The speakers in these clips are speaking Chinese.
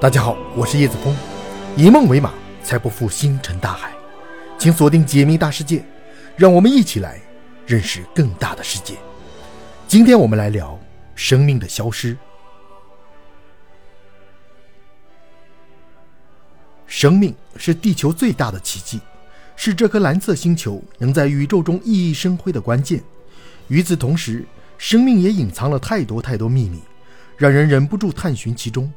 大家好，我是叶子峰，以梦为马，才不负星辰大海。请锁定解密大世界，让我们一起来认识更大的世界。今天我们来聊生命的消失。生命是地球最大的奇迹，是这颗蓝色星球能在宇宙中熠熠生辉的关键。与此同时，生命也隐藏了太多太多秘密，让人忍不住探寻其中。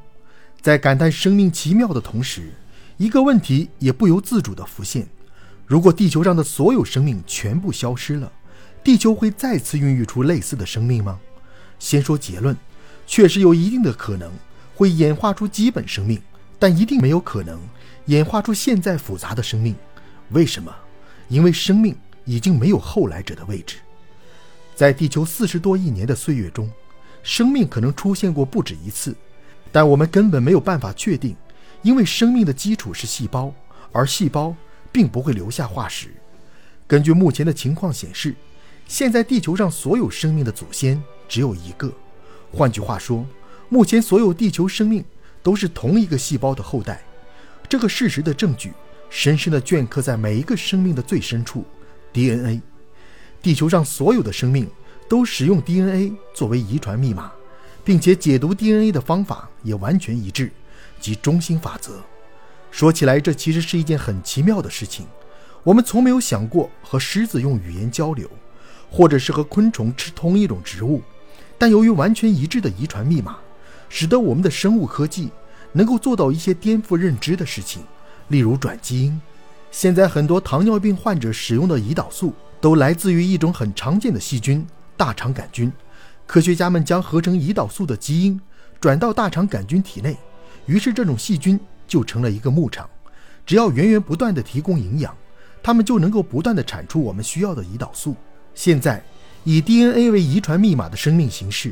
在感叹生命奇妙的同时，一个问题也不由自主地浮现：如果地球上的所有生命全部消失了，地球会再次孕育出类似的生命吗？先说结论，确实有一定的可能会演化出基本生命，但一定没有可能演化出现在复杂的生命。为什么？因为生命已经没有后来者的位置。在地球四十多亿年的岁月中，生命可能出现过不止一次。但我们根本没有办法确定，因为生命的基础是细胞，而细胞并不会留下化石。根据目前的情况显示，现在地球上所有生命的祖先只有一个。换句话说，目前所有地球生命都是同一个细胞的后代。这个事实的证据深深地镌刻在每一个生命的最深处 ——DNA。地球上所有的生命都使用 DNA 作为遗传密码。并且解读 DNA 的方法也完全一致，即中心法则。说起来，这其实是一件很奇妙的事情。我们从没有想过和狮子用语言交流，或者是和昆虫吃同一种植物。但由于完全一致的遗传密码，使得我们的生物科技能够做到一些颠覆认知的事情，例如转基因。现在很多糖尿病患者使用的胰岛素都来自于一种很常见的细菌——大肠杆菌。科学家们将合成胰岛素的基因转到大肠杆菌体内，于是这种细菌就成了一个牧场。只要源源不断地提供营养，它们就能够不断地产出我们需要的胰岛素。现在，以 DNA 为遗传密码的生命形式，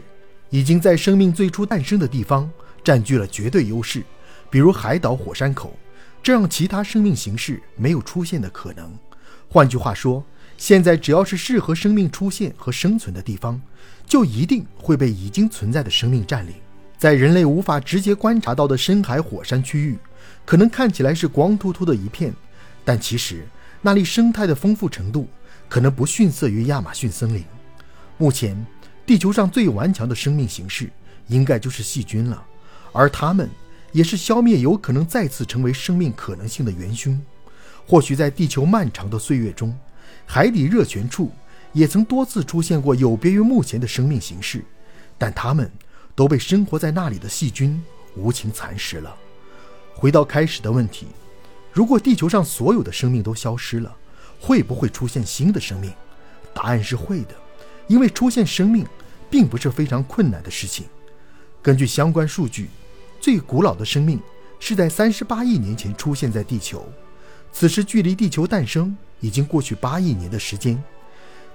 已经在生命最初诞生的地方占据了绝对优势，比如海岛、火山口，这让其他生命形式没有出现的可能。换句话说，现在只要是适合生命出现和生存的地方。就一定会被已经存在的生命占领。在人类无法直接观察到的深海火山区域，可能看起来是光秃秃的一片，但其实那里生态的丰富程度可能不逊色于亚马逊森林。目前，地球上最顽强的生命形式应该就是细菌了，而它们也是消灭有可能再次成为生命可能性的元凶。或许在地球漫长的岁月中，海底热泉处。也曾多次出现过有别于目前的生命形式，但它们都被生活在那里的细菌无情蚕食了。回到开始的问题，如果地球上所有的生命都消失了，会不会出现新的生命？答案是会的，因为出现生命并不是非常困难的事情。根据相关数据，最古老的生命是在三十八亿年前出现在地球，此时距离地球诞生已经过去八亿年的时间。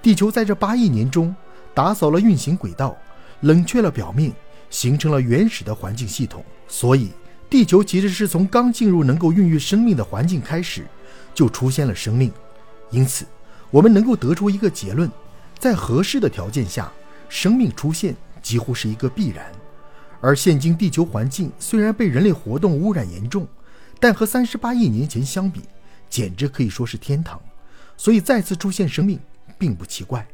地球在这八亿年中打扫了运行轨道，冷却了表面，形成了原始的环境系统。所以，地球其实是从刚进入能够孕育生命的环境开始，就出现了生命。因此，我们能够得出一个结论：在合适的条件下，生命出现几乎是一个必然。而现今地球环境虽然被人类活动污染严重，但和三十八亿年前相比，简直可以说是天堂。所以，再次出现生命。并不奇怪，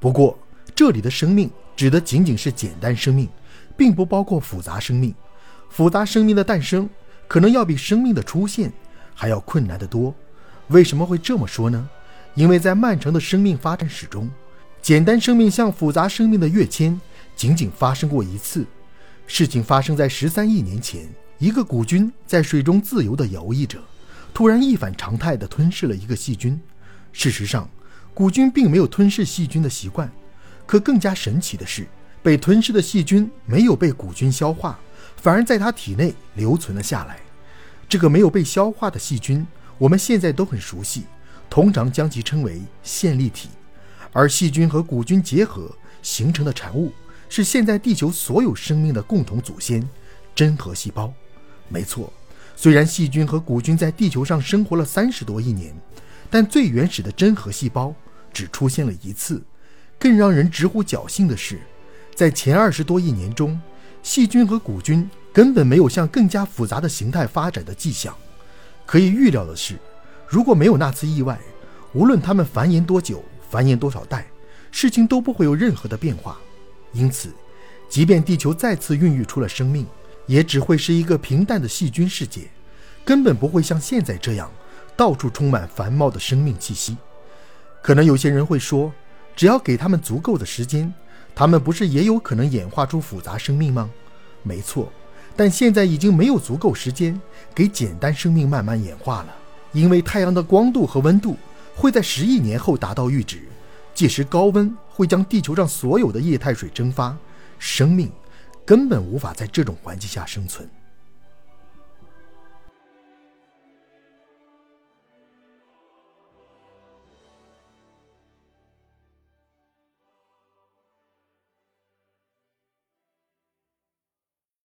不过这里的生命指的仅仅是简单生命，并不包括复杂生命。复杂生命的诞生可能要比生命的出现还要困难得多。为什么会这么说呢？因为在漫长的生命发展史中，简单生命向复杂生命的跃迁仅仅发生过一次。事情发生在十三亿年前，一个古菌在水中自由地游弋着，突然一反常态地吞噬了一个细菌。事实上，古菌并没有吞噬细菌的习惯，可更加神奇的是，被吞噬的细菌没有被古菌消化，反而在它体内留存了下来。这个没有被消化的细菌，我们现在都很熟悉，通常将其称为线粒体。而细菌和古菌结合形成的产物，是现在地球所有生命的共同祖先——真核细胞。没错，虽然细菌和古菌在地球上生活了三十多亿年，但最原始的真核细胞。只出现了一次，更让人直呼侥幸的是，在前二十多亿年中，细菌和古菌根本没有向更加复杂的形态发展的迹象。可以预料的是，如果没有那次意外，无论它们繁衍多久、繁衍多少代，事情都不会有任何的变化。因此，即便地球再次孕育出了生命，也只会是一个平淡的细菌世界，根本不会像现在这样到处充满繁茂的生命气息。可能有些人会说，只要给他们足够的时间，他们不是也有可能演化出复杂生命吗？没错。但现在已经没有足够时间给简单生命慢慢演化了，因为太阳的光度和温度会在十亿年后达到阈值，届时高温会将地球上所有的液态水蒸发，生命根本无法在这种环境下生存。